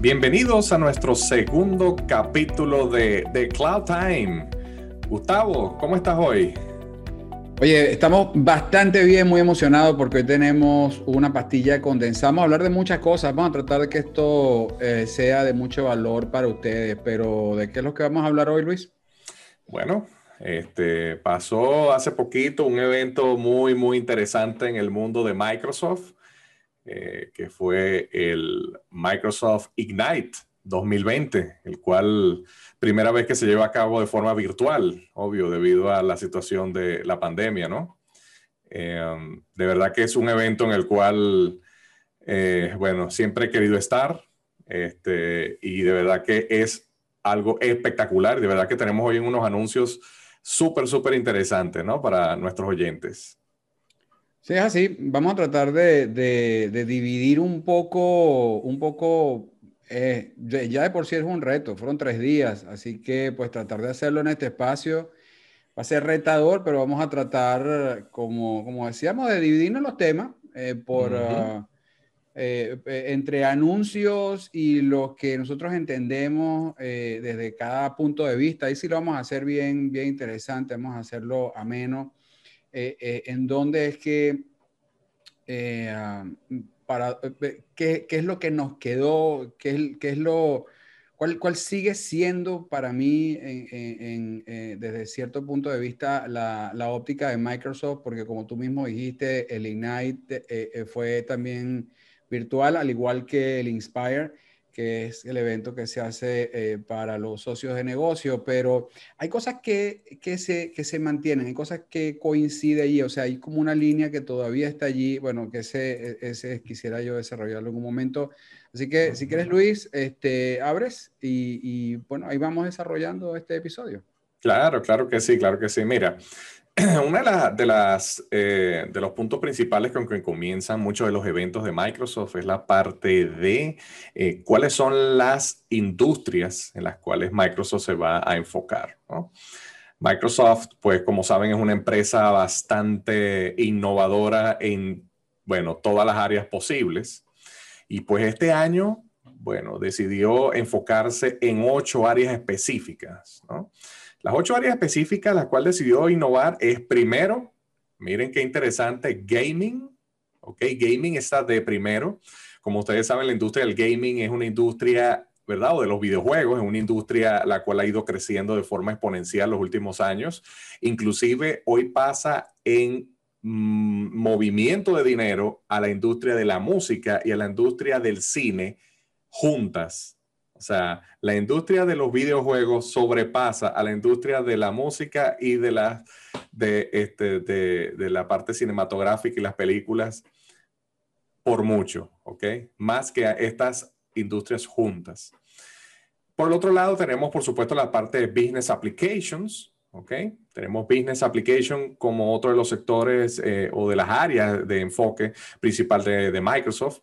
Bienvenidos a nuestro segundo capítulo de, de Cloud Time. Gustavo, ¿cómo estás hoy? Oye, estamos bastante bien, muy emocionados porque hoy tenemos una pastilla condensada. Vamos a hablar de muchas cosas, vamos a tratar de que esto eh, sea de mucho valor para ustedes, pero ¿de qué es lo que vamos a hablar hoy, Luis? Bueno, este, pasó hace poquito un evento muy, muy interesante en el mundo de Microsoft, eh, que fue el Microsoft Ignite 2020, el cual primera vez que se lleva a cabo de forma virtual, obvio, debido a la situación de la pandemia, ¿no? Em, de verdad que es un evento en el cual, eh, bueno, siempre he querido estar este, y de verdad que es algo espectacular. De verdad que tenemos hoy unos anuncios súper, súper interesantes, ¿no? Para nuestros oyentes. Sí, es así. Vamos a tratar de, de dividir un poco, un poco eh, ya de por sí es un reto, fueron tres días, así que pues tratar de hacerlo en este espacio va a ser retador, pero vamos a tratar, como, como decíamos, de dividirnos los temas eh, por, ah, eh, entre anuncios y lo que nosotros entendemos desde cada punto de vista. Ahí sí lo vamos a hacer bien, bien interesante, vamos a hacerlo ameno, en donde es que ah, para eh, qué, qué, es lo que nos quedó, qué qué es lo, cuál, cuál, sigue siendo para mí en, eh, desde cierto punto de vista la, la, óptica de Microsoft, porque como tú mismo dijiste, el Ignite eh, fue también virtual, al igual que el Inspire que es el evento que se hace eh, para los socios de negocio, pero hay cosas que, que, se, que se mantienen, hay cosas que coinciden allí, o sea, hay como una línea que todavía está allí, bueno, que ese, ese quisiera yo desarrollarlo en un momento. Así que si quieres, Luis, este, abres y, y bueno, ahí vamos desarrollando este episodio. Claro, claro que sí, claro que sí. Mira, Uno de, las, eh, de los puntos principales con que comienzan muchos de los eventos de Microsoft es la parte de eh, cuáles son las industrias en las cuales Microsoft se va a enfocar. Microsoft, pues como saben, es una empresa bastante innovadora en, bueno, todas las áreas posibles. Y pues este año, bueno, decidió enfocarse en ocho áreas específicas. Las ocho áreas específicas las cuales decidió innovar es primero, miren qué interesante, gaming. Ok, gaming está de primero. Como ustedes saben, la industria del gaming es una industria, ¿verdad? O de los videojuegos, es una industria la cual ha ido creciendo de forma exponencial los últimos años. Inclusive hoy pasa en mm, movimiento de dinero a la industria de la música y a la industria del cine juntas. O sea, la industria de los videojuegos sobrepasa a la industria de la música y de la, de, este, de, la parte cinematográfica y las películas por mucho, ¿ok? Más que a estas industrias juntas. Por el otro lado, tenemos, por supuesto, la parte de Business Applications, ¿ok? Tenemos Business Application como otro de los sectores eh, o de las áreas de enfoque principal de, de Microsoft.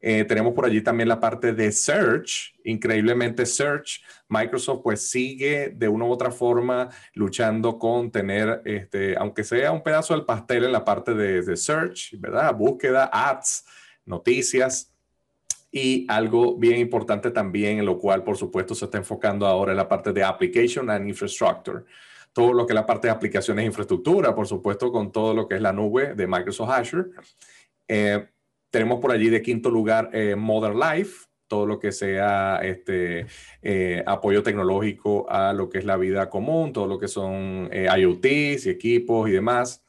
Eh, tenemos por allí también la parte de Search, increíblemente Search. Microsoft pues sigue de una u otra forma luchando con tener, este, aunque sea un pedazo del pastel en la parte de, de Search, ¿verdad? Búsqueda, ads, noticias. Y algo bien importante también, en lo cual por supuesto se está enfocando ahora en la parte de Application and Infrastructure todo lo que es la parte de aplicaciones e infraestructura, por supuesto, con todo lo que es la nube de Microsoft Azure. Eh, tenemos por allí de quinto lugar eh, Modern Life, todo lo que sea este, eh, apoyo tecnológico a lo que es la vida común, todo lo que son eh, IoTs y equipos y demás.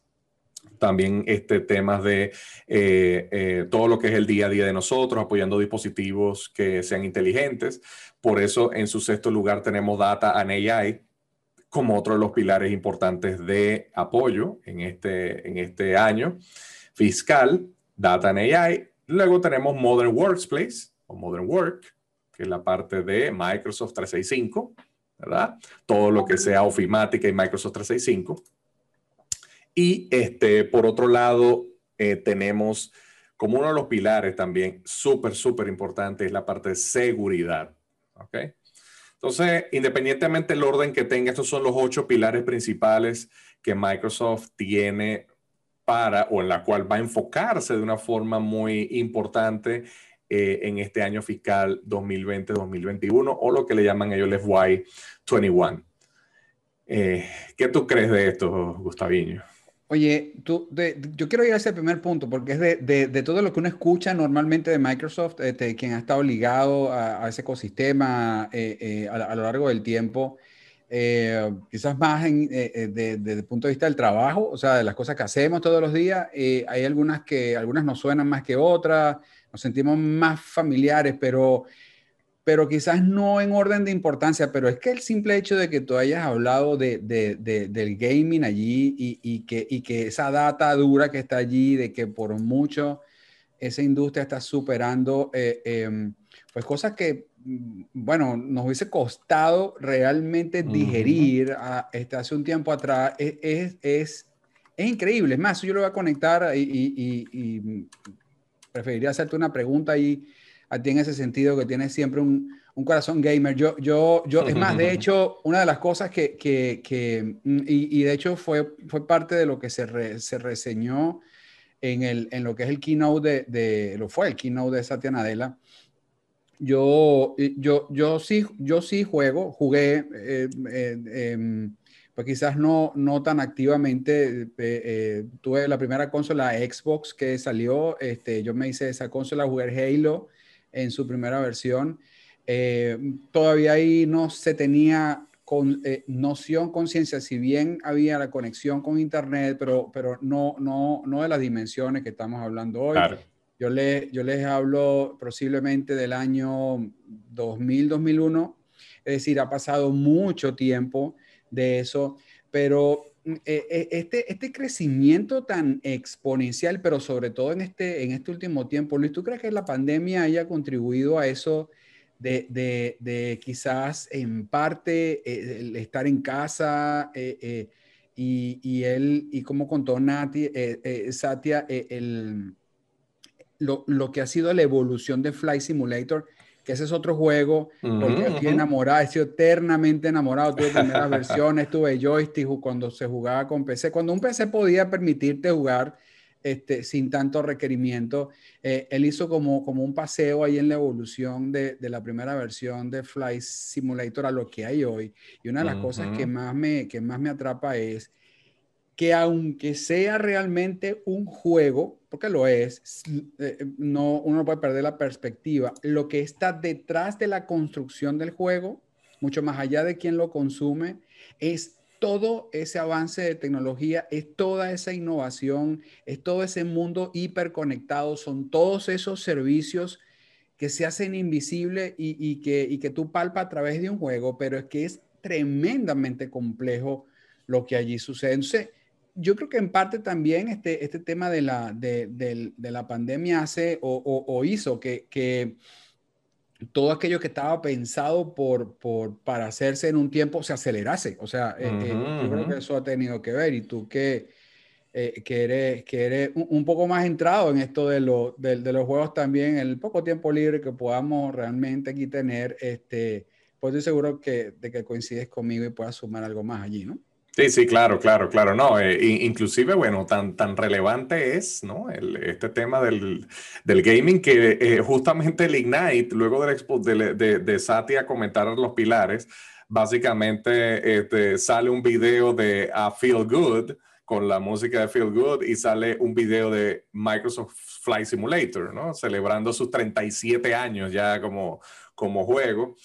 También este, temas de todo lo que es el día a día de nosotros, apoyando dispositivos que sean inteligentes. Por eso, en su sexto lugar, tenemos Data and AI como otro de los pilares importantes de apoyo en este, en este año fiscal. Data and AI. Luego tenemos Modern Workplace o Modern Work, que es la parte de Microsoft 365, ¿verdad? Todo lo que sea ofimática y Microsoft 365. Y este, por otro lado, eh, tenemos como uno de los pilares también súper, súper importante es la parte de seguridad. ¿Ok? Entonces, independientemente del orden que tenga, estos son los ocho pilares principales que Microsoft tiene para o en la cual va a enfocarse de una forma muy importante en este año fiscal 2020-2021 o lo que le llaman ellos el FY21. ¿Qué tú crees de esto, Gustaviño? Oye, tú, yo quiero ir a ese primer punto porque es de, todo lo que uno escucha normalmente de Microsoft, este, quien ha estado ligado a, ese ecosistema eh, eh, a, lo largo del tiempo, eh, quizás más desde el punto de vista del trabajo, o sea, de las cosas que hacemos todos los días. hay algunas que algunas nos suenan más que otras, nos sentimos más familiares, pero pero quizás no en orden de importancia, pero es que el simple hecho de que tú hayas hablado de, del gaming allí y, que, y que esa data dura que está allí, de que por mucho esa industria está superando, eh, em, pues cosas que, bueno, nos hubiese costado realmente digerir este, hace un tiempo atrás, e, es, es, es, increíble. Es más, yo lo voy a conectar y, y preferiría hacerte una pregunta ahí a ti en ese sentido, que tienes siempre un, un corazón gamer. Yo, yo, yo, es más, de hecho, una de las cosas que, que, que y, y, de hecho fue, fue parte de lo que se, se reseñó en, el, en lo que es el keynote de, de, lo fue el keynote de Satya Nadella. Yo, yo, yo, sí, yo sí juego, jugué, eh, eh, em, pues quizás no, no tan activamente. Eh, tuve la primera consola Xbox que salió, este, yo me hice esa consola, jugué Halo, en su primera versión. Eh, todavía ahí no se tenía con, noción, conciencia, si bien había la conexión con Internet, pero, pero no, no, no de las dimensiones que estamos hablando hoy. Yo, le, yo les hablo posiblemente del año 2000, 2001, es decir, ha pasado mucho tiempo de eso, pero Mm, eh, eh, este, este crecimiento tan exponencial, pero sobre todo en este, en este último tiempo, Luis, ¿tú crees que la pandemia haya contribuido a eso de, de, de quizás en parte eh, estar en casa y, y, él, y como contó Nati, Satya, el, lo, lo, que ha sido la evolución de Flight Simulator? que ese es otro juego, porque estoy enamorado, he sido eternamente enamorado, tuve primeras versiones, tuve joystick cuando se jugaba con PC, cuando un PC podía permitirte jugar este, sin tanto requerimiento, eh, él hizo como, como un paseo ahí en la evolución de, de, la primera versión de Flight Simulator a lo que hay hoy, y una de las cosas que más, me, que más me atrapa es que aunque sea realmente un juego, porque lo es, eh, no, uno no puede perder la perspectiva, lo que está detrás de la construcción del juego, mucho más allá de quien lo consume, es todo ese avance de tecnología, es toda esa innovación, es todo ese mundo hiperconectado, son todos esos servicios que se hacen invisibles y, que, y que tú palpas a través de un juego, pero es que es tremendamente complejo lo que allí sucede. Entonces, yo creo que en parte también este, este tema de la, de, de, la pandemia hace o, o, hizo que, que, todo aquello que estaba pensado por, por, para hacerse en un tiempo se acelerase. O sea, eh, eh, yo creo que eso ha tenido que ver. Y tú que, eh, que eres, que eres un, poco más entrado en esto de, lo, de, de, los juegos también, el poco tiempo libre que podamos realmente aquí tener, este, pues estoy seguro que, de que coincides conmigo y puedas sumar algo más allí, ¿no? Sí, sí, claro, claro, claro. No, eh, inclusive, bueno, tan, tan relevante es, ¿no? Este tema del, del gaming que eh, justamente el Ignite, luego del expo, de, de, de comentar los pilares, básicamente este, sale un video de a Feel Good con la música de Feel Good y sale un video de Microsoft Flight Simulator, ¿no? Celebrando sus 37 años ya como, como juego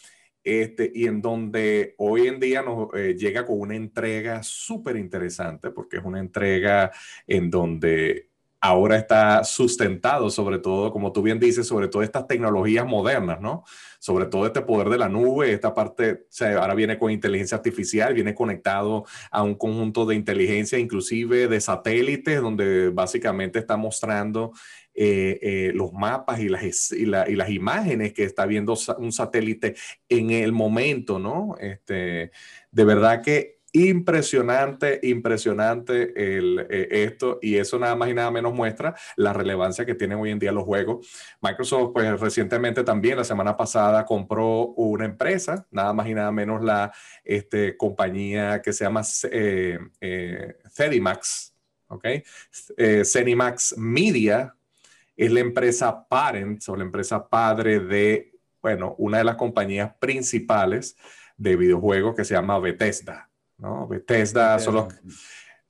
este, y en donde hoy en día nos eh, llega con una entrega súper interesante, porque es una entrega en donde ahora está sustentado sobre todo, como tú bien dices, sobre todo estas tecnologías modernas, ¿no? Sobre todo este poder de la nube, esta parte, ahora viene con inteligencia artificial, viene conectado a un conjunto de inteligencia, inclusive de satélites, donde básicamente está mostrando eh, eh, los mapas y las, y, las imágenes que está viendo un satélite en el momento, ¿no? Este, de verdad que impresionante, impresionante el, eh, esto y eso nada más y nada menos muestra la relevancia que tienen hoy en día los juegos. Microsoft, pues recientemente también, la semana pasada, compró una empresa, nada más y nada menos la este, compañía que se llama eh, Cedimax, ¿ok? Cenimax Media es la empresa parent o la empresa padre de, bueno, una de las compañías principales de videojuegos que se llama Bethesda. ¿no? Bethesda, Son, los,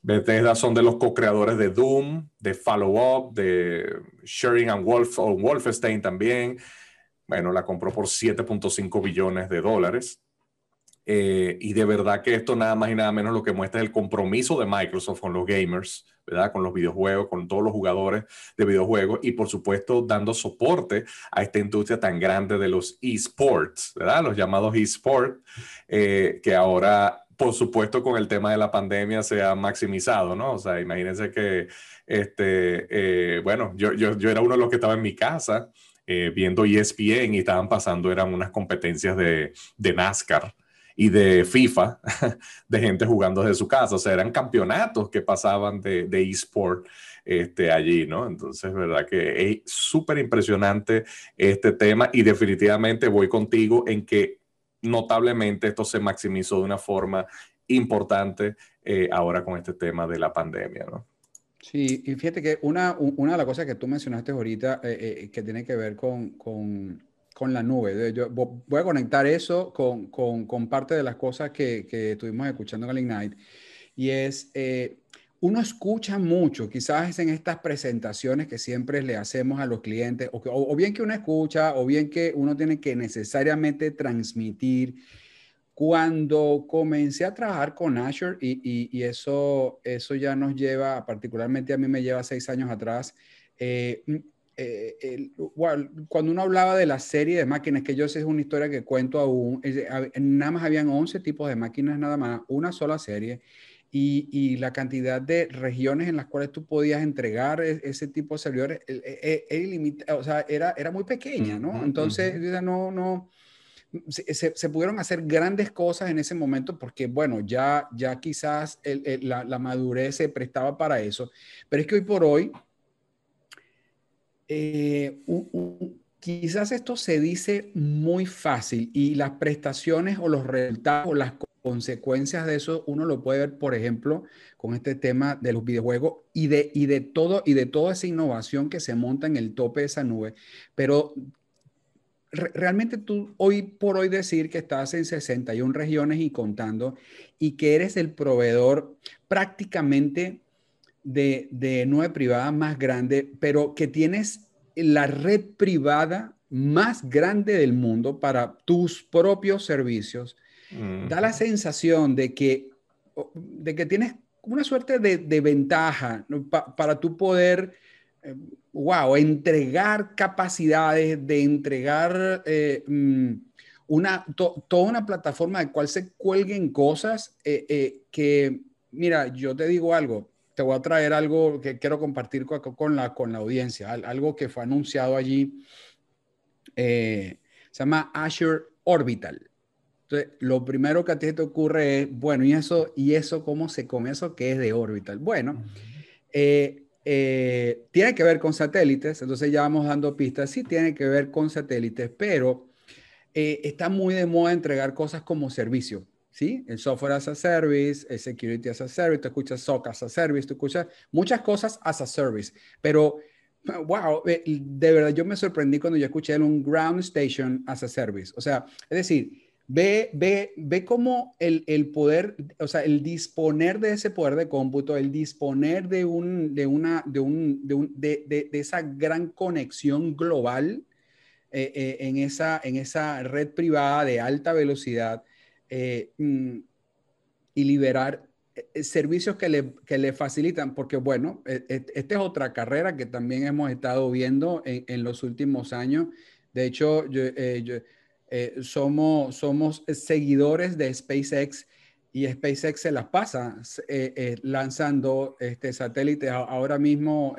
Bethesda son de los co-creadores de Doom, de Follow Up, de Sharing and Wolf, o Wolfenstein también. Bueno, la compró por 7.5 billones de dólares. Eh, y de verdad que esto nada más y nada menos lo que muestra es el compromiso de Microsoft con los gamers, ¿verdad? Con los videojuegos, con todos los jugadores de videojuegos y por supuesto dando soporte a esta industria tan grande de los esports, ¿verdad? Los llamados esports, eh, que ahora, por supuesto, con el tema de la pandemia se ha maximizado, ¿no? O sea, imagínense que, este, eh, bueno, yo, yo, yo era uno de los que estaba en mi casa. viendo ESPN y estaban pasando, eran unas competencias de, de NASCAR, y de FIFA, de gente jugando desde su casa. O sea, eran campeonatos que pasaban de, de eSport este, allí, ¿no? Entonces, verdad que es súper impresionante este tema y definitivamente voy contigo en que notablemente esto se maximizó de una forma importante eh, ahora con este tema de la pandemia, ¿no? Sí, y fíjate que una, una de las cosas que tú mencionaste ahorita eh, eh, que tiene que ver con, con con la nube. Yo voy a conectar eso con, con, parte de las cosas que, que, estuvimos escuchando en el Ignite. Y es, eh, uno escucha mucho, quizás en estas presentaciones que siempre le hacemos a los clientes, o, o, bien que uno escucha, o bien que uno tiene que necesariamente transmitir. Cuando comencé a trabajar con Azure, y, y, eso, eso ya nos lleva, particularmente a mí me lleva seis años atrás, eh, eh, cuando uno hablaba de la serie de máquinas, que yo sé es una historia que cuento aún, nada más habían 11 tipos de máquinas, nada más, una sola serie, y, y la cantidad de regiones en las cuales tú podías entregar e, ese tipo de servidores e, e, o sea, era, era muy pequeña, ¿no? Entonces, no, no, se, se, pudieron hacer grandes cosas en ese momento porque, bueno, ya, ya quizás la, la madurez se prestaba para eso, pero es que hoy por hoy eh, quizás esto se dice muy fácil y las prestaciones o los resultados o las consecuencias de eso uno lo puede ver, por ejemplo, con este tema de los videojuegos y de, y de todo y de toda esa innovación que se monta en el tope de esa nube. Pero realmente tú hoy por hoy decir que estás en 61 regiones y contando y que eres el proveedor prácticamente de, de nube privada más grande, pero que tienes la red privada más grande del mundo para tus propios servicios, da la sensación de que, de que tienes una suerte de, ventaja para tu poder, wow, eh, entregar capacidades, de entregar eh, mm, una, toda una plataforma de cual se cuelguen cosas eh, que, mira, yo te digo algo, te voy a traer algo que quiero compartir con, la, con la audiencia, algo que fue anunciado allí. Eh, se llama Azure Orbital. Entonces, lo primero que a ti te ocurre es, bueno, ¿y eso, y eso cómo se come eso que es de Orbital? Bueno, eh, eh, tiene que ver con satélites, entonces ya vamos dando pistas, sí tiene que ver con satélites, pero está muy de moda entregar cosas como servicio. ¿Sí? El software as a service, el security as a service, tú escuchas SOC as a service, tú escuchas muchas cosas as a service, pero wow, de verdad yo me sorprendí cuando yo escuché un ground station as a service, o sea, es decir, ve, ve, ve cómo el, el poder, o sea, el disponer de ese poder de cómputo, el disponer de, un, de, una, de, un, de, un, de, de, esa gran conexión global eh, eh, en, esa, en esa red privada de alta velocidad, eh, mm, y liberar eh, servicios que le, que le, facilitan, porque bueno, e, e, esta es otra carrera que también hemos estado viendo en, en los últimos años. De hecho, yo, eh, somos, somos seguidores de SpaceX y SpaceX se las pasa lanzando este, satélites. Ahora mismo,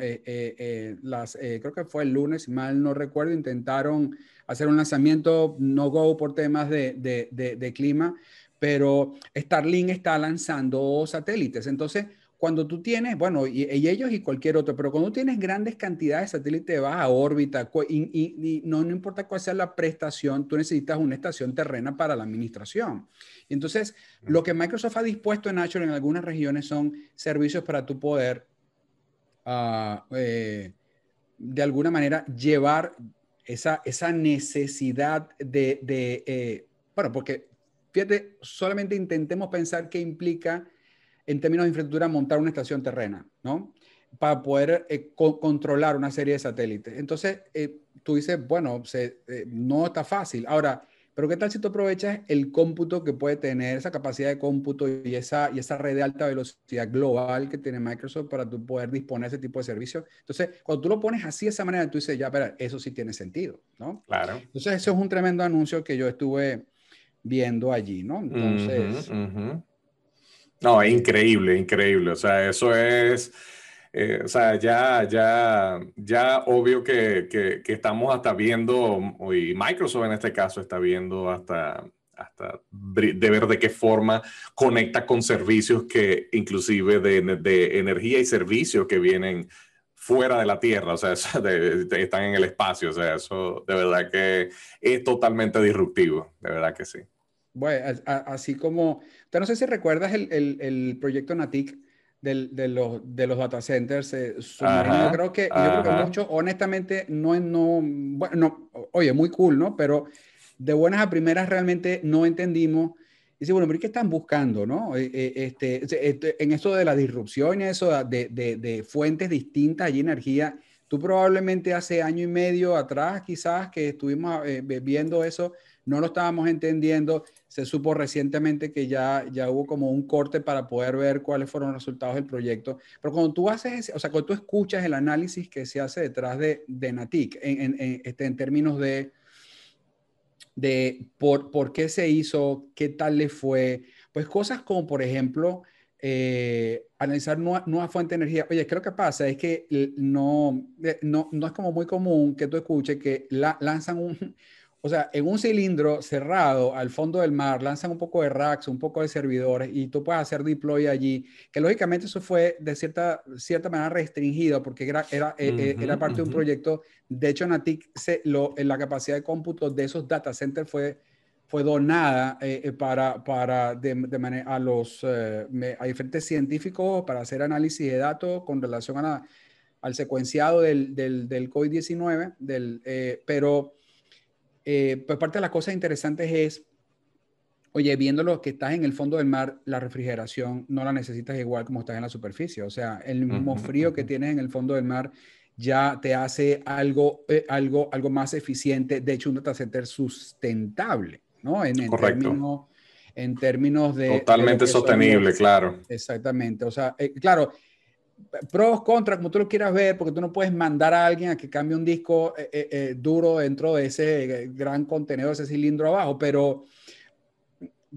las, creo que fue el lunes, mal no recuerdo, intentaron hacer un lanzamiento no go por temas de, clima, pero Starlink está lanzando satélites. Entonces, cuando tú tienes, bueno, y, ellos y cualquier otro, pero cuando tienes grandes cantidades de satélites, vas a órbita y, no, no, importa cuál sea la prestación, tú necesitas una estación terrena para la administración. Entonces, lo que Microsoft ha dispuesto en Azure en algunas regiones son servicios para tu poder uh, de alguna manera llevar esa, esa necesidad de, de bueno, porque fíjate, solamente intentemos pensar qué implica en términos de infraestructura montar una estación terrena, ¿no? Para poder controlar una serie de satélites. Entonces, tú dices, bueno, se, no está fácil. Ahora, pero ¿qué tal si tú aprovechas el cómputo que puede tener, esa capacidad de cómputo y esa, y esa red de alta velocidad global que tiene Microsoft para tú poder disponer de ese tipo de servicios? Entonces, cuando tú lo pones así de esa manera, tú dices, ya, pero eso sí tiene sentido, ¿no? Claro. Entonces, eso es un tremendo anuncio que yo estuve viendo allí, ¿no? Entonces... No, es increíble, increíble. O sea, eso es eh, o sea, ya, ya, ya obvio que, que, estamos hasta viendo, y Microsoft en este caso está viendo hasta, hasta de ver de qué forma conecta con servicios que inclusive de, de energía y servicios que vienen fuera de la Tierra, o sea, están en el espacio, o sea, eso de verdad que es totalmente disruptivo, de verdad que sí. Bueno, así como, no sé si recuerdas el, el, el proyecto NATIC, de, los, de los data centers eh, Yo creo que, yo creo que muchos, honestamente, no, no, bueno, no, oye, muy cool, ¿no? Pero de buenas a primeras realmente no entendimos. Y dice, bueno, pero ¿qué están buscando, no? Eh, eh, este, este, en eso de la disrupción y eso de, de, de fuentes distintas y energía, tú probablemente hace año y medio atrás, quizás, que estuvimos viendo eso, no lo estábamos entendiendo. Se supo recientemente que ya, ya hubo como un corte para poder ver cuáles fueron los resultados del proyecto. Pero cuando tú haces, o sea, cuando tú escuchas el análisis que se hace detrás de, de Natic, en, en, este, en términos de, de por, por, qué se hizo, qué tal le fue, pues cosas como, por ejemplo, eh, analizar nueva, nueva, fuente de energía. Oye, creo que pasa es que no, eh, no, no es como muy común que tú escuches que la, lanzan un, o sea, en un cilindro cerrado al fondo del mar, lanzan un poco de racks, un poco de servidores y tú puedes hacer deploy allí, que lógicamente eso fue de cierta, cierta manera restringido porque era, era, eh, eh, era parte de un proyecto. De hecho, Natic, se, lo, la capacidad de cómputo de esos data centers fue, fue donada eh, para, para de, de manera, a, los, a diferentes científicos para hacer análisis de datos con relación a al secuenciado del, del, del COVID-19, del, pero eh, pues parte de las cosas interesantes es, oye, viendo lo que estás en el fondo del mar, la refrigeración no la necesitas igual como estás en la superficie. O sea, el mismo frío que tienes en el fondo del mar ya te hace algo, eh, algo, algo más eficiente. De hecho, un data center sustentable, ¿no? En, en términos en términos de... Totalmente sostenible, claro. Exactamente. O sea, eh, claro, pros, contras, como tú lo quieras ver, porque tú no puedes mandar a alguien a que cambie un disco eh, eh, eh, duro dentro de ese gran contenedor, ese cilindro abajo, pero,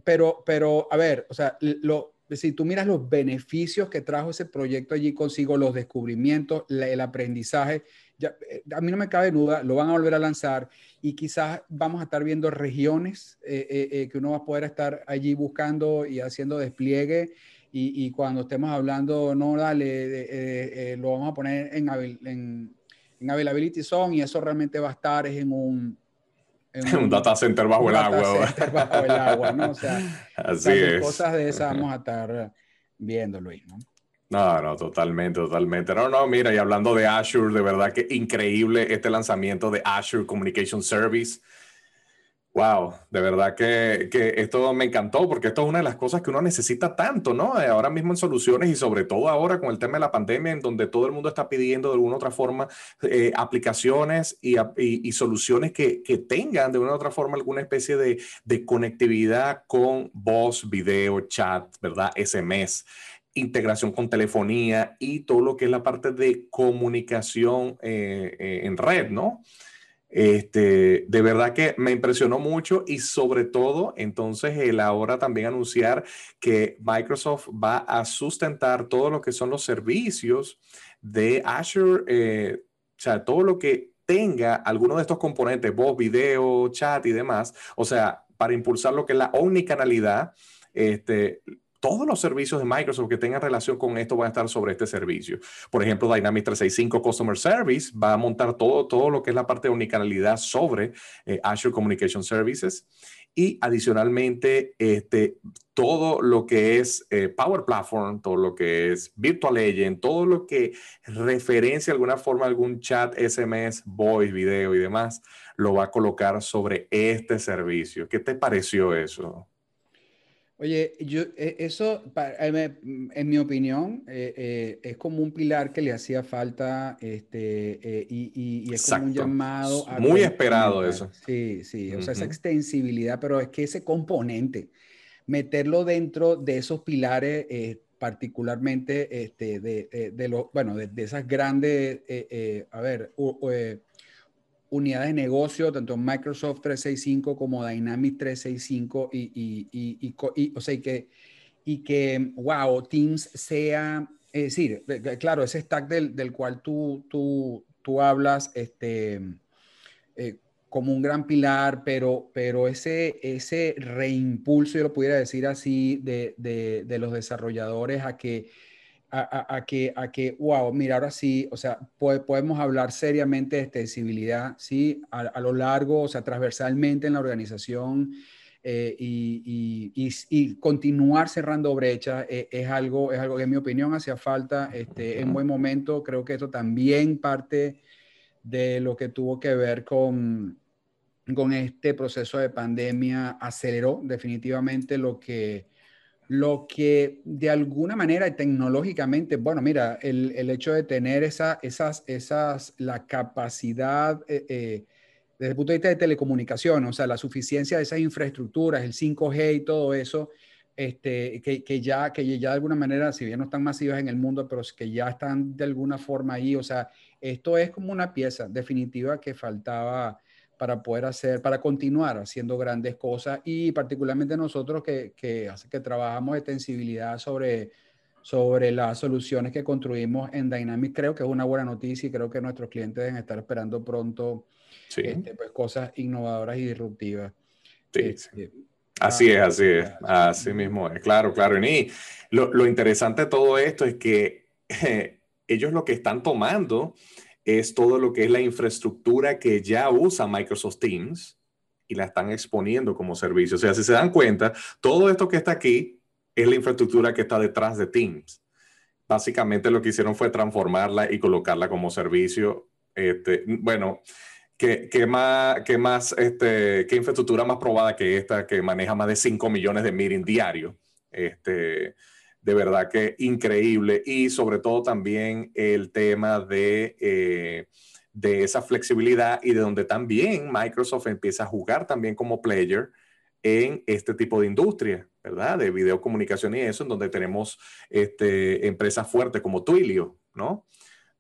pero, pero, a ver, o sea, lo, si tú miras los beneficios que trajo ese proyecto allí consigo, los descubrimientos, el aprendizaje, ya, a mí no me cabe duda, lo van a volver a lanzar y quizás vamos a estar viendo regiones que uno va a poder estar allí buscando y haciendo despliegue y, cuando estemos hablando, no, dale, eh, eh, lo vamos a poner en, en, en, Availability Zone y eso realmente va a estar en un... En un, data center bajo el agua. Center bajo el agua, ¿no? O sea, Así es. cosas de esas vamos a estar viendo, Luis, ¿no? No, no, totalmente, totalmente. No, no, mira, y hablando de Azure, de verdad que increíble este lanzamiento de Azure Communication Service. Wow, de verdad que, que, esto me encantó porque esto es una de las cosas que uno necesita tanto, ¿no? Eh, ahora mismo en soluciones y sobre todo ahora con el tema de la pandemia en donde todo el mundo está pidiendo de alguna u otra forma eh, aplicaciones y, y, soluciones que, que, tengan de una u otra forma alguna especie de, de conectividad con voz, video, chat, ¿verdad? SMS integración con telefonía y todo lo que es la parte de comunicación eh, en red, ¿no? Este, de verdad que me impresionó mucho y sobre todo, entonces, el ahora también anunciar que Microsoft va a sustentar todo lo que son los servicios de Azure, eh, o sea, todo lo que tenga alguno de estos componentes, voz, video, chat y demás, o sea, para impulsar lo que es la omnicanalidad, este, todos los servicios de Microsoft que tengan relación con esto van a estar sobre este servicio. Por ejemplo, Dynamics 365 Customer Service va a montar todo, todo lo que es la parte de unicanalidad sobre eh, Azure Communication Services. Y adicionalmente, este, todo lo que es eh, Power Platform, todo lo que es Virtual Agent, todo lo que referencia de alguna forma algún chat, SMS, voice, video y demás, lo va a colocar sobre este servicio. ¿Qué te pareció eso? Oye, yo, e, eso, eh, en mi opinión, eh, eh, es como un pilar que le hacía falta este, y, y, es como un llamado. A Muy esperado eso. Sí, sí, o sea, esa extensibilidad, pero es que ese componente, meterlo dentro de esos pilares, particularmente este, de, de, lo, bueno, de, esas grandes, a ver, unidades de negocio, tanto Microsoft 365 como Dynamics 365, y, y, y, y o sea, que, y que, wow, Teams sea, es decir, claro, ese stack del, del cual tú, tú, tú hablas, este, eh, como un gran pilar, pero, pero ese, ese reimpulso, yo lo pudiera decir así, de, de los desarrolladores a que a, que, a que, wow, mira, ahora sí, o sea, podemos hablar seriamente de extensibilidad, ¿sí? A, lo largo, o sea, transversalmente en la organización eh, y, y, y, continuar cerrando brechas eh, es, algo, es algo que en mi opinión hacía falta este, en buen momento. Creo que esto también parte de lo que tuvo que ver con, con este proceso de pandemia, aceleró definitivamente lo que lo que de alguna manera tecnológicamente, bueno, mira, el, el hecho de tener esa, esas, esas, la capacidad eh, eh, desde el punto de vista de telecomunicación, o sea, la suficiencia de esas infraestructuras, el 5G y todo eso, este, que, que, ya, que ya de alguna manera, si bien no están masivas en el mundo, pero que ya están de alguna forma ahí, o sea, esto es como una pieza definitiva que faltaba para poder hacer, para continuar haciendo grandes cosas y particularmente nosotros que, que, que trabajamos extensibilidad sobre, sobre las soluciones que construimos en Dynamics, creo que es una buena noticia y creo que nuestros clientes deben estar esperando pronto este, pues, cosas innovadoras y disruptivas. Sí, este, Así es, así es, así mismo es, claro, claro. Y lo, lo interesante de todo esto es que ellos lo que están tomando es todo lo que es la infraestructura que ya usa Microsoft Teams y la están exponiendo como servicio. O sea, si se dan cuenta, todo esto que está aquí es la infraestructura que está detrás de Teams. Básicamente lo que hicieron fue transformarla y colocarla como servicio. Este, bueno, ¿qué, más, qué más este, qué infraestructura más probada que esta que maneja más de 5 millones de meetings diarios? Este, de verdad que increíble. Y sobre todo también el tema de, eh, de esa flexibilidad y de donde también Microsoft empieza a jugar también como player en este tipo de industria, ¿verdad? De videocomunicación y eso, en donde tenemos este, empresas fuertes como Twilio, ¿no?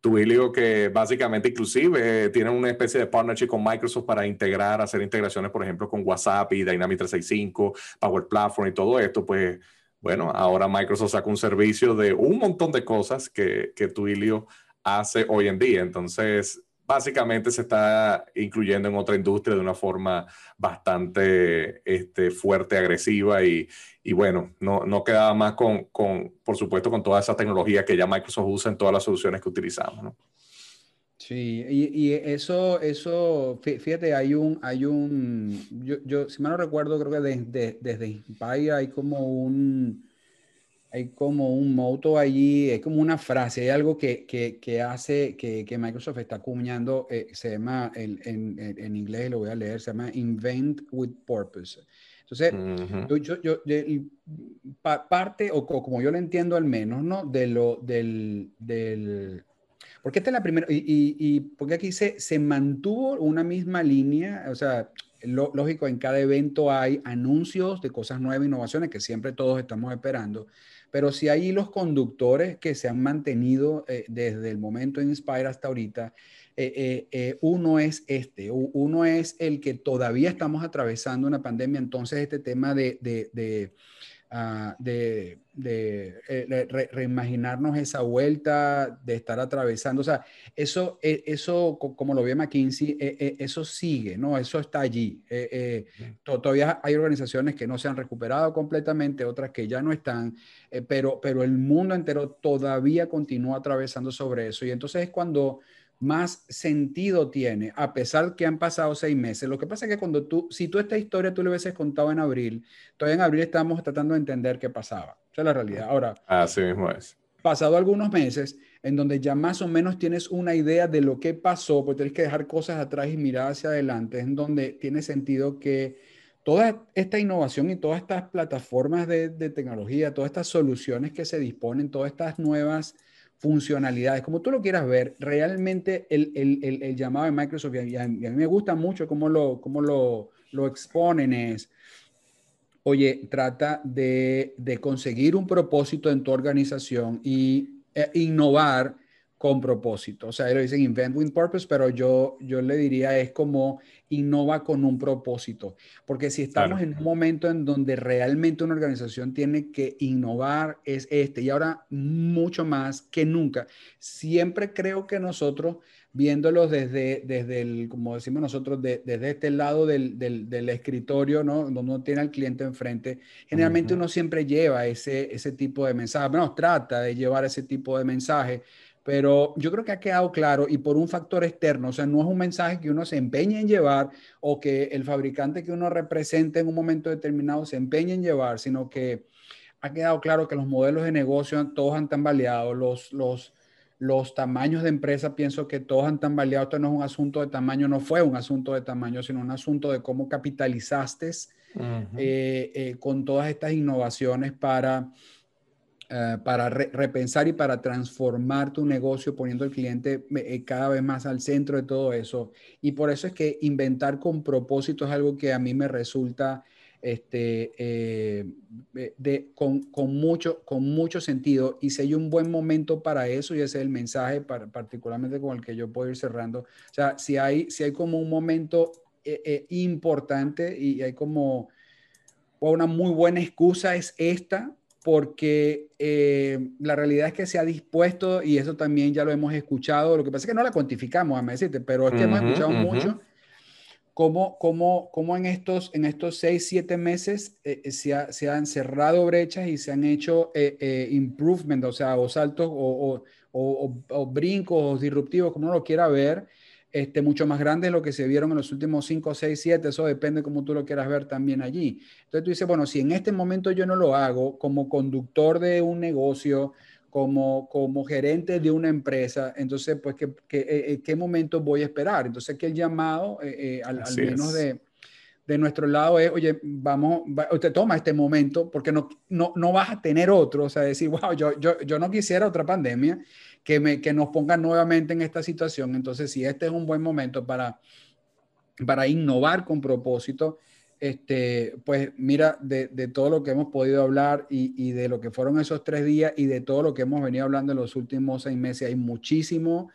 Twilio que básicamente inclusive tiene una especie de partnership con Microsoft para integrar, hacer integraciones, por ejemplo, con WhatsApp y Dynamics 365, Power Platform y todo esto, pues bueno, ahora Microsoft saca un servicio de un montón de cosas que, que Twilio hace hoy en día. Entonces, básicamente se está incluyendo en otra industria de una forma bastante este, fuerte, agresiva y, y bueno, no, no quedaba más con, con, por supuesto, con toda esa tecnología que ya Microsoft usa en todas las soluciones que utilizamos. Sí, y, eso, eso, fíjate, hay un, hay un, yo, yo si mal no recuerdo, creo que desde, desde Inspire hay como un, hay como un moto allí, es como una frase, hay algo que, que, que hace, que, que, Microsoft está acuñando, eh, se llama, en, en, en, inglés lo voy a leer, se llama Invent with Purpose. Entonces, yo, yo, parte, o, como yo lo entiendo al menos, ¿no? De lo, del, del porque esta es la primera, y, y, porque aquí se, se mantuvo una misma línea, o sea, lógico, en cada evento hay anuncios de cosas nuevas, innovaciones que siempre todos estamos esperando, pero si hay los conductores que se han mantenido eh, desde el momento en Inspire hasta ahorita. Eh, eh, uno es este, uno es el que todavía estamos atravesando una pandemia, entonces este tema de, Ah, de, eh, reimaginarnos esa vuelta, de estar atravesando. O sea, eso, eh, eso como lo ve McKinsey, eh, eso sigue, ¿no? Eso está allí. todavía hay organizaciones que no se han recuperado completamente, otras que ya no están, pero, pero el mundo entero todavía continúa atravesando sobre eso. Y entonces es cuando más sentido tiene, a pesar que han pasado seis meses. Lo que pasa es que cuando tú, si tú esta historia tú le hubieses contado en abril, todavía en abril estamos tratando de entender qué pasaba. Esa es la realidad. Ahora, así mismo es. Pasado algunos meses, en donde ya más o menos tienes una idea de lo que pasó, pues tienes que dejar cosas atrás y mirar hacia adelante, es en donde tiene sentido que toda esta innovación y todas estas plataformas de, tecnología, todas estas soluciones que se disponen, todas estas nuevas funcionalidades, como tú lo quieras ver, realmente el, el, llamado de Microsoft, y a, mí me gusta mucho cómo lo, cómo lo, lo exponen, es, oye, trata de, de, conseguir un propósito en tu organización y e innovar con propósito. O sea, ellos dicen invent with purpose, pero yo, yo le diría es como innova con un propósito. Porque si estamos en un momento en donde realmente una organización tiene que innovar, es este. Y ahora mucho más que nunca. Siempre creo que nosotros, viéndolos desde, desde el, como decimos nosotros, desde este lado del, del, escritorio, ¿no? Donde uno tiene al cliente enfrente, generalmente uno siempre lleva ese, ese tipo de mensaje. Bueno, trata de llevar ese tipo de mensaje pero yo creo que ha quedado claro y por un factor externo, o sea, no es un mensaje que uno se empeñe en llevar o que el fabricante que uno represente en un momento determinado se empeñe en llevar, sino que ha quedado claro que los modelos de negocio todos han tambaleado, los, los, los tamaños de empresa pienso que todos han tambaleado, esto no es un asunto de tamaño, no fue un asunto de tamaño, sino un asunto de cómo capitalizaste eh, eh, con todas estas innovaciones para eh, para repensar y para transformar tu negocio poniendo al cliente eh, cada vez más al centro de todo eso. Y por eso es que inventar con propósito es algo que a mí me resulta este, eh, de, con, con, mucho, con mucho sentido. Y si hay un buen momento para eso, y ese es el mensaje particularmente con el que yo puedo ir cerrando. O sea, si hay, si hay como un momento importante y hay como una muy buena excusa es esta porque eh, la realidad es que se ha dispuesto, y eso también ya lo hemos escuchado, lo que pasa es que no la cuantificamos, a decirte, pero es que hemos escuchado mucho cómo, cómo, cómo, en, estos, en estos seis, siete meses eh, eh, se, ha, se, han cerrado brechas y se han hecho eh, improvement, o sea, o saltos o, o, o, brincos o disruptivos, como uno lo quiera ver, este, mucho más grandes de lo que se vieron en los últimos 5, 6, 7, eso depende como tú lo quieras ver también allí. Entonces tú dices, bueno, si en este momento yo no lo hago como conductor de un negocio, como, como gerente de una empresa, entonces, pues, ¿qué, qué, eh, eh, qué momento voy a esperar? Entonces, que el llamado, eh, al, menos de, de, nuestro lado, es, oye, vamos, usted toma este momento porque no, no, no vas a tener otro, o sea, decir, wow, yo, yo, yo no quisiera otra pandemia que, me, que nos pongan nuevamente en esta situación. Entonces, si este es un buen momento para, para innovar con propósito, este, pues mira, de, de, todo lo que hemos podido hablar y, y, de lo que fueron esos tres días y de todo lo que hemos venido hablando en los últimos seis meses, hay muchísimo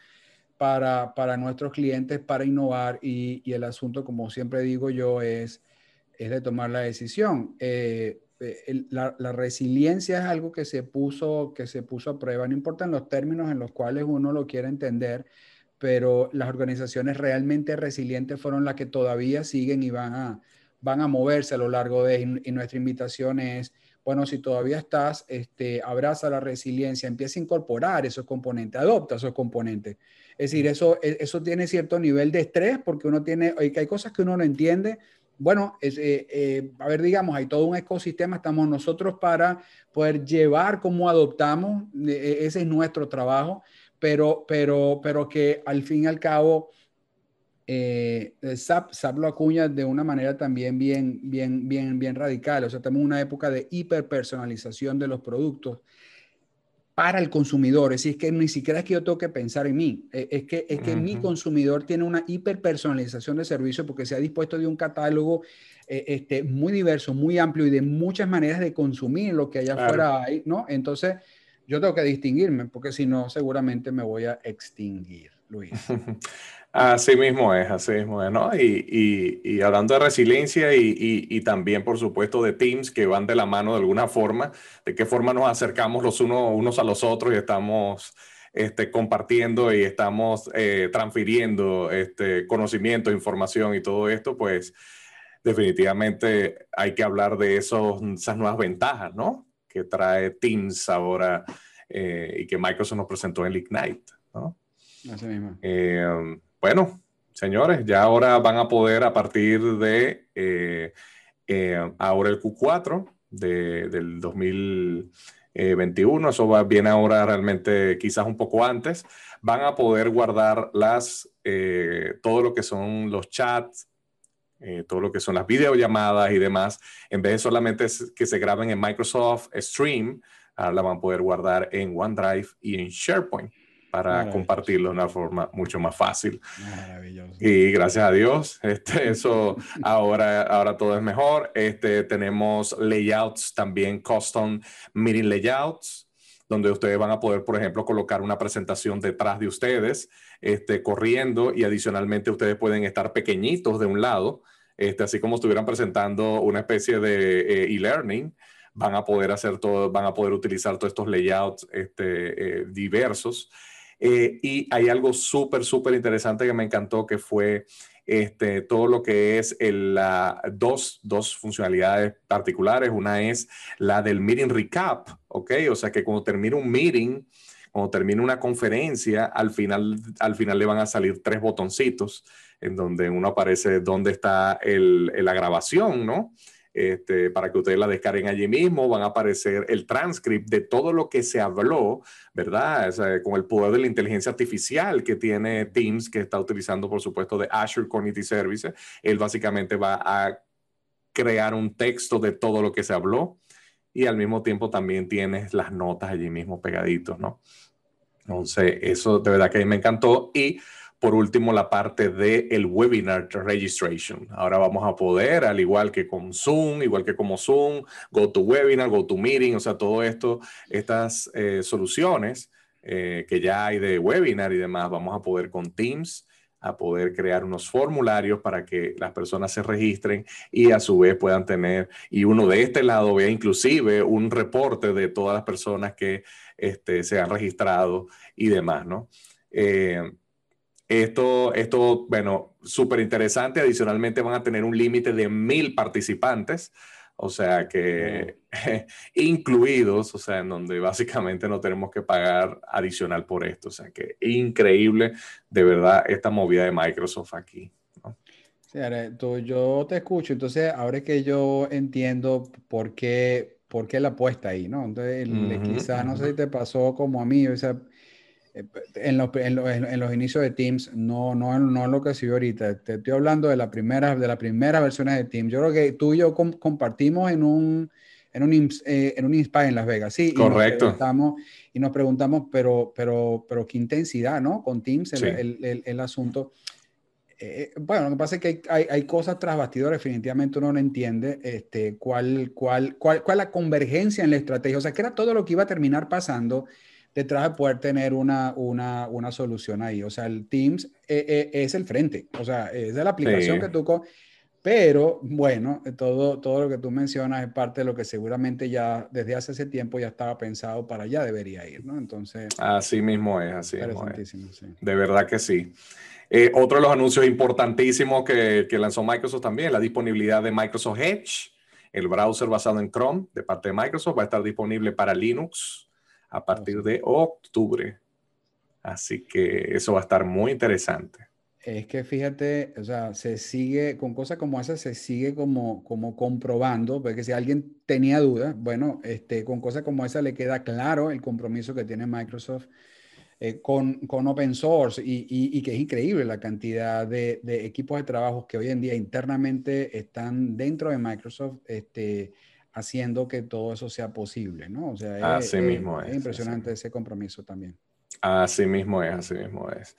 para, para nuestros clientes para innovar y, y, el asunto, como siempre digo yo, es, es de tomar la decisión. Eh, eh, la, resiliencia es algo que se, puso, que se puso a prueba, no importa en los términos en los cuales uno lo quiere entender, pero las organizaciones realmente resilientes fueron las que todavía siguen y van a, van a moverse a lo largo de, y nuestra invitación es, bueno, si todavía estás, este, abraza la resiliencia, empieza a incorporar esos componentes, adopta esos componentes. Es decir, eso, e, eso tiene cierto nivel de estrés porque uno tiene, hay cosas que uno no entiende, bueno, eh, eh, a ver, digamos, hay todo un ecosistema, estamos nosotros para poder llevar cómo adoptamos, e, ese es nuestro trabajo, pero, pero, pero que al fin y al cabo eh, SAP, lo acuña de una manera también bien, bien, bien, bien radical. O sea, estamos una época de hiperpersonalización de los productos para el consumidor. Es decir, que ni siquiera es que yo tengo que pensar en mí, e, es que, es que mi consumidor tiene una hiperpersonalización de servicio porque se ha dispuesto de un catálogo eh, este, muy diverso, muy amplio y de muchas maneras de consumir lo que allá afuera hay, ¿no? Entonces, yo tengo que distinguirme porque si no, seguramente me voy a extinguir, Luis. Así mismo es, así mismo es, ¿no? Y, y, hablando de resiliencia y, y, también, por supuesto, de teams que van de la mano de alguna forma, de qué forma nos acercamos los unos, a los otros y estamos este, compartiendo y estamos eh, transfiriendo este, conocimiento, información y todo esto, pues definitivamente hay que hablar de esos, esas nuevas ventajas, ¿no? Que trae Teams ahora eh, y que Microsoft nos presentó en Ignite, ¿no? Eh, bueno, señores, ya ahora van a poder a partir de eh, eh, ahora el Q4 de, del 2021, eso va, viene ahora realmente quizás un poco antes, van a poder guardar las, todo lo que son los chats, todo lo que son las videollamadas y demás, en vez de solamente que se graben en Microsoft Stream, ahora la van a poder guardar en OneDrive y en SharePoint para compartirlo de una forma mucho más fácil. Maravilloso. Y gracias a Dios, este, eso ahora, ahora todo es mejor. Este, tenemos layouts también, custom meeting layouts, donde ustedes van a poder, por ejemplo, colocar una presentación detrás de ustedes, este, corriendo y adicionalmente ustedes pueden estar pequeñitos de un lado, este, así como estuvieran presentando una especie de eh, e-learning van a poder hacer todo, van a poder utilizar todos estos layouts este, eh, diversos. Eh, y hay algo súper, súper interesante que me encantó, que fue este, todo lo que es el, dos, dos funcionalidades particulares. Una es la del meeting recap, ¿ok? O sea que cuando termina un meeting, cuando termina una conferencia, al final, al final le van a salir tres botoncitos en donde uno aparece dónde está el, la grabación, ¿no? Este, para que ustedes la descarguen allí mismo. Van a aparecer el transcript de todo lo que se habló, ¿verdad? con el poder de la inteligencia artificial que tiene Teams, que está utilizando, por supuesto, de Azure Cognitive Services. Él básicamente va a crear un texto de todo lo que se habló y al mismo tiempo también tienes las notas allí mismo pegaditos, ¿no? Entonces, eso de verdad que a mí me encantó y por último, la parte del el webinar registration. Ahora vamos a poder, al igual que con Zoom, igual que como Zoom, go to webinar, go to meeting, o sea, todo esto, estas eh, soluciones eh, que ya hay de webinar y demás, vamos a poder con Teams a poder crear unos formularios para que las personas se registren y a su vez puedan tener, y uno de este lado vea inclusive un reporte de todas las personas que este, se han registrado y demás, ¿no? Eh, esto, esto bueno, súper interesante. Adicionalmente van a tener un límite de mil participantes, o sea que incluidos, o sea, en donde básicamente no tenemos que pagar adicional por esto. O sea que increíble, de verdad, esta movida de Microsoft aquí. Sí, yo te escucho, entonces ahora es que yo entiendo por qué, por qué la apuesta ahí, ¿no? Entonces, quizás, no sé si te pasó como a mí, o sea, en los, en, los, inicios de Teams, no, no, no lo que se vio ahorita. Te estoy hablando de, la primera, de las primeras versiones de Teams. Yo creo que tú y yo compartimos en un, en un, eh, en un INSPA en Las Vegas. Sí, correcto. Y nos preguntamos, y nos preguntamos pero, pero, pero qué intensidad, ¿no? Con Teams, el, el, el, asunto. Eh, bueno, lo que pasa es que hay, hay, cosas tras bastidores, definitivamente uno no entiende este, cuál, cuál, cuál, cuál la convergencia en la estrategia. O sea, que era todo lo que iba a terminar pasando detrás de poder tener una, una, una solución ahí. O sea, el Teams eh, eh, es el frente, o sea, es de la aplicación que tú... Pero bueno, todo, todo lo que tú mencionas es parte de lo que seguramente ya desde hace ese tiempo ya estaba pensado para allá debería ir, ¿no? Entonces... Así mismo es, así mismo es. De verdad que sí. Eh, otro de los anuncios importantísimos que, que, lanzó Microsoft también, la disponibilidad de Microsoft Edge, el browser basado en Chrome de parte de Microsoft, va a estar disponible para Linux, a partir de octubre. Así que eso va a estar muy interesante. Es que fíjate, o sea, se sigue, con cosas como esas, se sigue como, como comprobando, porque si alguien tenía dudas, bueno, este, con cosas como esa le queda claro el compromiso que tiene Microsoft eh, con, con, open source y, y, que es increíble la cantidad de, de, equipos de trabajo que hoy en día internamente están dentro de Microsoft, este, haciendo que todo eso sea posible, ¿no? O sea, es, mismo es, impresionante ese compromiso también. Así mismo es, así mismo es.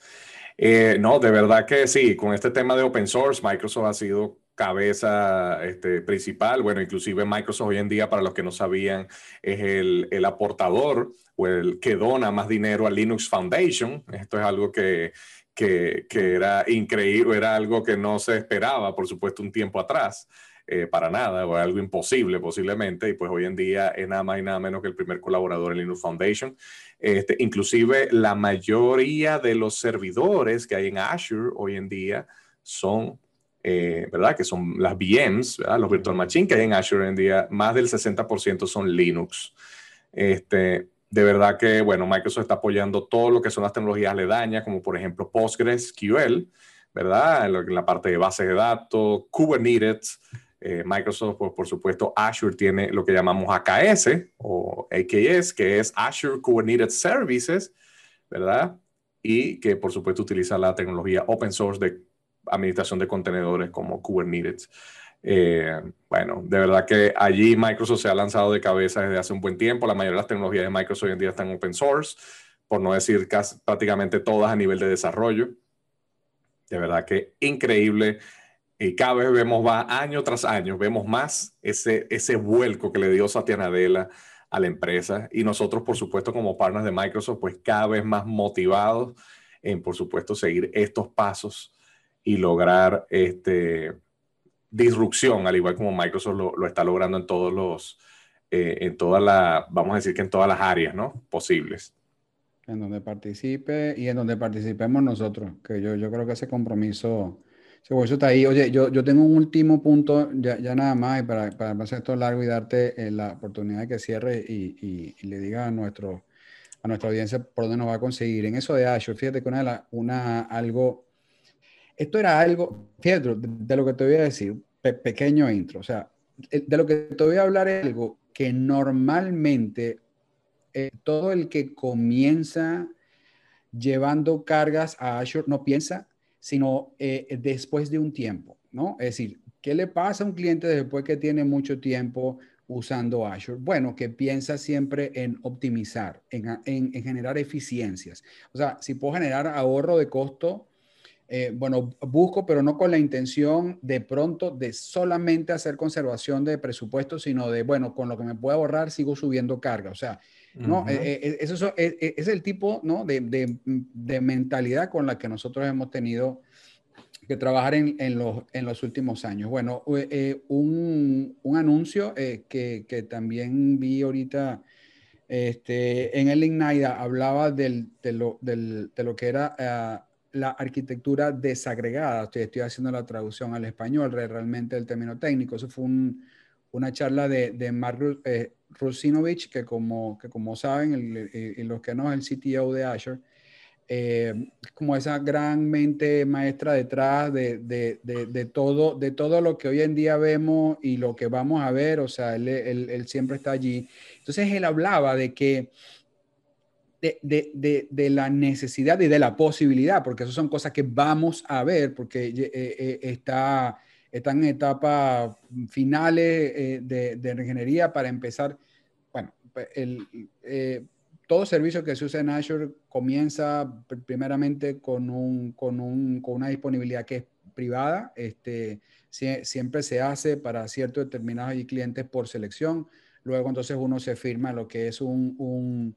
Eh, no, de verdad que sí, con este tema de open source, Microsoft ha sido cabeza este, principal. Bueno, inclusive Microsoft hoy en día, para los que no sabían, es el, el, aportador o el que dona más dinero a Linux Foundation. Esto es algo que, que, que era increíble, era algo que no se esperaba, por supuesto, un tiempo atrás. Eh, para nada, o algo imposible posiblemente, y pues hoy en día es nada más y nada menos que el primer colaborador en Linux Foundation. Este, inclusive la mayoría de los servidores que hay en Azure hoy en día son, eh, ¿verdad? Que son las VMs, ¿verdad? Los virtual machines que hay en Azure hoy en día, más del 60% son Linux. Este, de verdad que, bueno, Microsoft está apoyando todo lo que son las tecnologías aledañas, como por ejemplo PostgreSQL, ¿verdad? En la parte de base de datos, Kubernetes, eh, Microsoft, pues, por supuesto, Azure tiene lo que llamamos AKS o AKS, que es Azure Kubernetes Services, ¿verdad? Y que, por supuesto, utiliza la tecnología open source de administración de contenedores como Kubernetes. Eh, bueno, de verdad que allí Microsoft se ha lanzado de cabeza desde hace un buen tiempo. La mayoría de las tecnologías de Microsoft hoy en día están open source, por no decir casi, prácticamente todas a nivel de desarrollo. De verdad que increíble y cada vez vemos más, año tras año, vemos más ese, ese vuelco que le dio Satya Nadella a la empresa y nosotros, por supuesto, como partners de Microsoft, pues cada vez más motivados en, por supuesto, seguir estos pasos y lograr este, disrupción, al igual como Microsoft lo, está logrando en todos los, eh, en todas las, vamos a decir que en todas las áreas, ¿no? Posibles. En donde participe y en donde participemos nosotros, que yo, yo creo que ese compromiso eso está ahí. Oye, yo, yo tengo un último punto, ya, ya nada más, y para, para hacer esto largo y darte eh, la oportunidad de que cierre y, y, le diga a, nuestro, a nuestra audiencia por dónde nos va a conseguir. En eso de Azure, fíjate que una, una algo, esto era algo, fíjate, de, lo que te voy a decir, pequeño intro, o sea, de lo que te voy a hablar es algo que normalmente eh, todo el que comienza llevando cargas a Azure no piensa sino eh, después de un tiempo, ¿no? Es decir, ¿qué le pasa a un cliente después que tiene mucho tiempo usando Azure? Bueno, que piensa siempre en optimizar, en, generar eficiencias. O sea, si puedo generar ahorro de costo, eh, bueno, busco, pero no con la intención de pronto de solamente hacer conservación de presupuesto, sino de, bueno, con lo que me puedo ahorrar, sigo subiendo carga. O sea, ¿no? Eh, eh, eso es, el tipo ¿no? de, de, mentalidad con la que nosotros hemos tenido que trabajar en, en, los, en los, últimos años. Bueno, eh, un, un, anuncio que, que, también vi ahorita este, en el Ignaida hablaba del, de, lo, del, de, lo, que era la arquitectura desagregada. Estoy, estoy, haciendo la traducción al español, realmente el término técnico. Eso fue un, una charla de, de Mark Rusinovich, que como, que como saben, y los que no, es el CTO de Azure, eh, como esa gran mente maestra detrás de, de, de, todo, de todo lo que hoy en día vemos y lo que vamos a ver, o sea, él, él, siempre está allí. Entonces él hablaba de que de, la necesidad y de la posibilidad, porque eso son cosas que vamos a ver, porque eh, eh, está están en etapas finales eh, de, de, ingeniería para empezar. Bueno, el, eh, todo servicio que se usa en Azure comienza primeramente con, un, con, un, con una disponibilidad que es privada. Este, siempre se hace para ciertos determinados clientes por selección. Luego entonces uno se firma lo que es un, un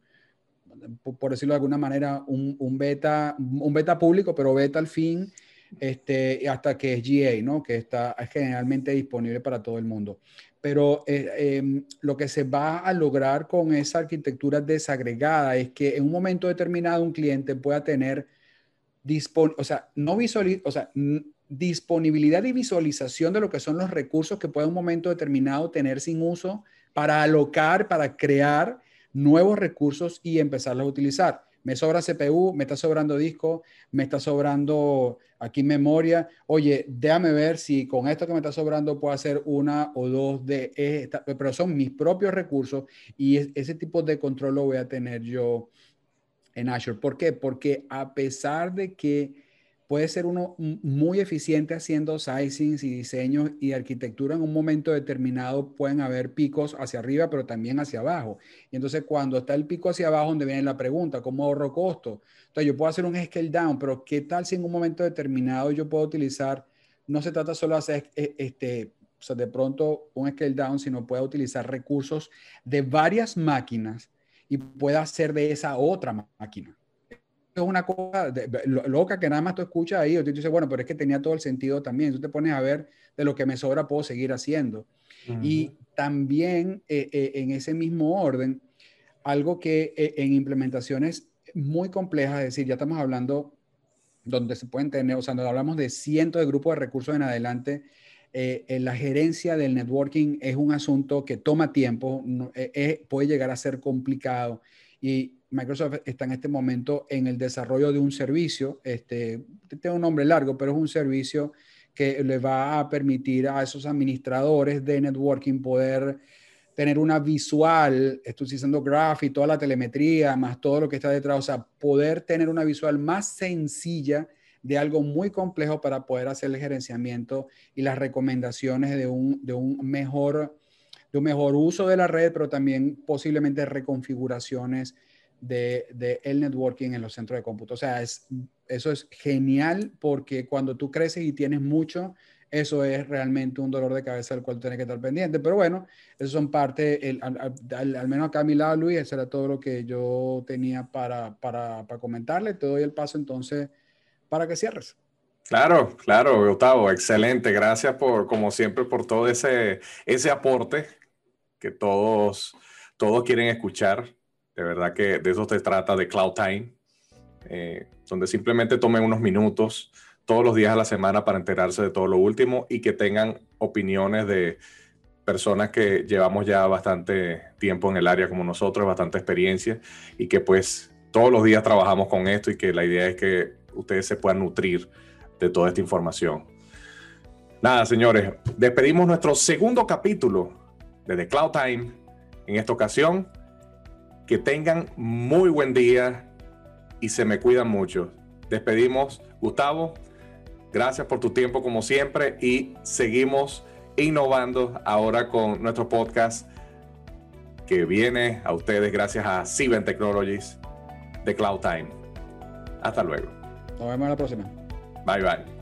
por decirlo de alguna manera, un, un, beta, un beta público, pero beta al fin este, hasta que es GA, ¿no? que está generalmente disponible para todo el mundo. Pero eh, em, lo que se va a lograr con esa arquitectura desagregada es que en un momento determinado un cliente pueda tener disponibilidad y visualización de lo que son los recursos que puede en un momento determinado tener sin uso para alocar, para crear nuevos recursos y empezarlos a utilizar me sobra CPU, me está sobrando disco, me está sobrando aquí memoria. Oye, déjame ver si con esto que me está sobrando puedo hacer una o dos de esta, pero son mis propios recursos y ese tipo de control lo voy a tener yo en Azure. ¿Por qué? Porque a pesar de que puede ser uno muy eficiente haciendo sizings y diseños y arquitectura en un momento determinado pueden haber picos hacia arriba, pero también hacia abajo. Y entonces cuando está el pico hacia abajo, donde viene la pregunta, ¿cómo ahorro costo? Entonces yo puedo hacer un scale down, pero ¿qué tal si en un momento determinado yo puedo utilizar, no se trata solo de hacer eh, este, de pronto un scale down, sino puedo utilizar recursos de varias máquinas y pueda hacer de esa otra máquina es una cosa loca que nada más tú escuchas ahí, o tú dices, bueno, pero es que tenía todo el sentido también. Tú te pones a ver de lo que me sobra, puedo seguir haciendo. Y también eh, eh, en ese mismo orden, algo que eh, en implementaciones muy complejas, es decir, ya estamos hablando donde se pueden tener, o sea, donde hablamos de cientos de grupos de recursos en adelante, la gerencia del networking es un asunto que toma tiempo, puede llegar a ser complicado y Microsoft está en este momento en el desarrollo de un servicio, este, tiene un nombre largo, pero es un servicio que le va a permitir a esos administradores de networking poder tener una visual, estoy diciendo graph y toda la telemetría, más todo lo que está detrás, o sea, poder tener una visual más sencilla de algo muy complejo para poder hacer el gerenciamiento y las recomendaciones de un, de un mejor de un mejor uso de la red, pero también posiblemente reconfiguraciones de, el networking en los centros de cómputo. O sea, es, eso es genial porque cuando tú creces y tienes mucho, eso es realmente un dolor de cabeza del cual tienes que estar pendiente. Pero bueno, eso son parte, al, menos acá a mi lado, Luis, eso era todo lo que yo tenía para, para, para comentarle. Te doy el paso entonces para que cierres. Claro, claro, Gustavo, excelente. Gracias por, como siempre, por todo ese, ese aporte que todos, todos quieren escuchar. De verdad que de eso se trata de Cloud Time, eh, donde simplemente tomen unos minutos todos los días a la semana para enterarse de todo lo último y que tengan opiniones de personas que llevamos ya bastante tiempo en el área como nosotros, bastante experiencia y que pues todos los días trabajamos con esto y que la idea es que ustedes se puedan nutrir de toda esta información. Nada, señores, despedimos nuestro segundo capítulo de The Cloud Time en esta ocasión. Que tengan muy buen día y se me cuidan mucho. Despedimos, Gustavo. Gracias por tu tiempo como siempre y seguimos innovando ahora con nuestro podcast que viene a ustedes gracias a Siben Technologies de Cloud Time. Hasta luego. Nos vemos la próxima. Bye bye.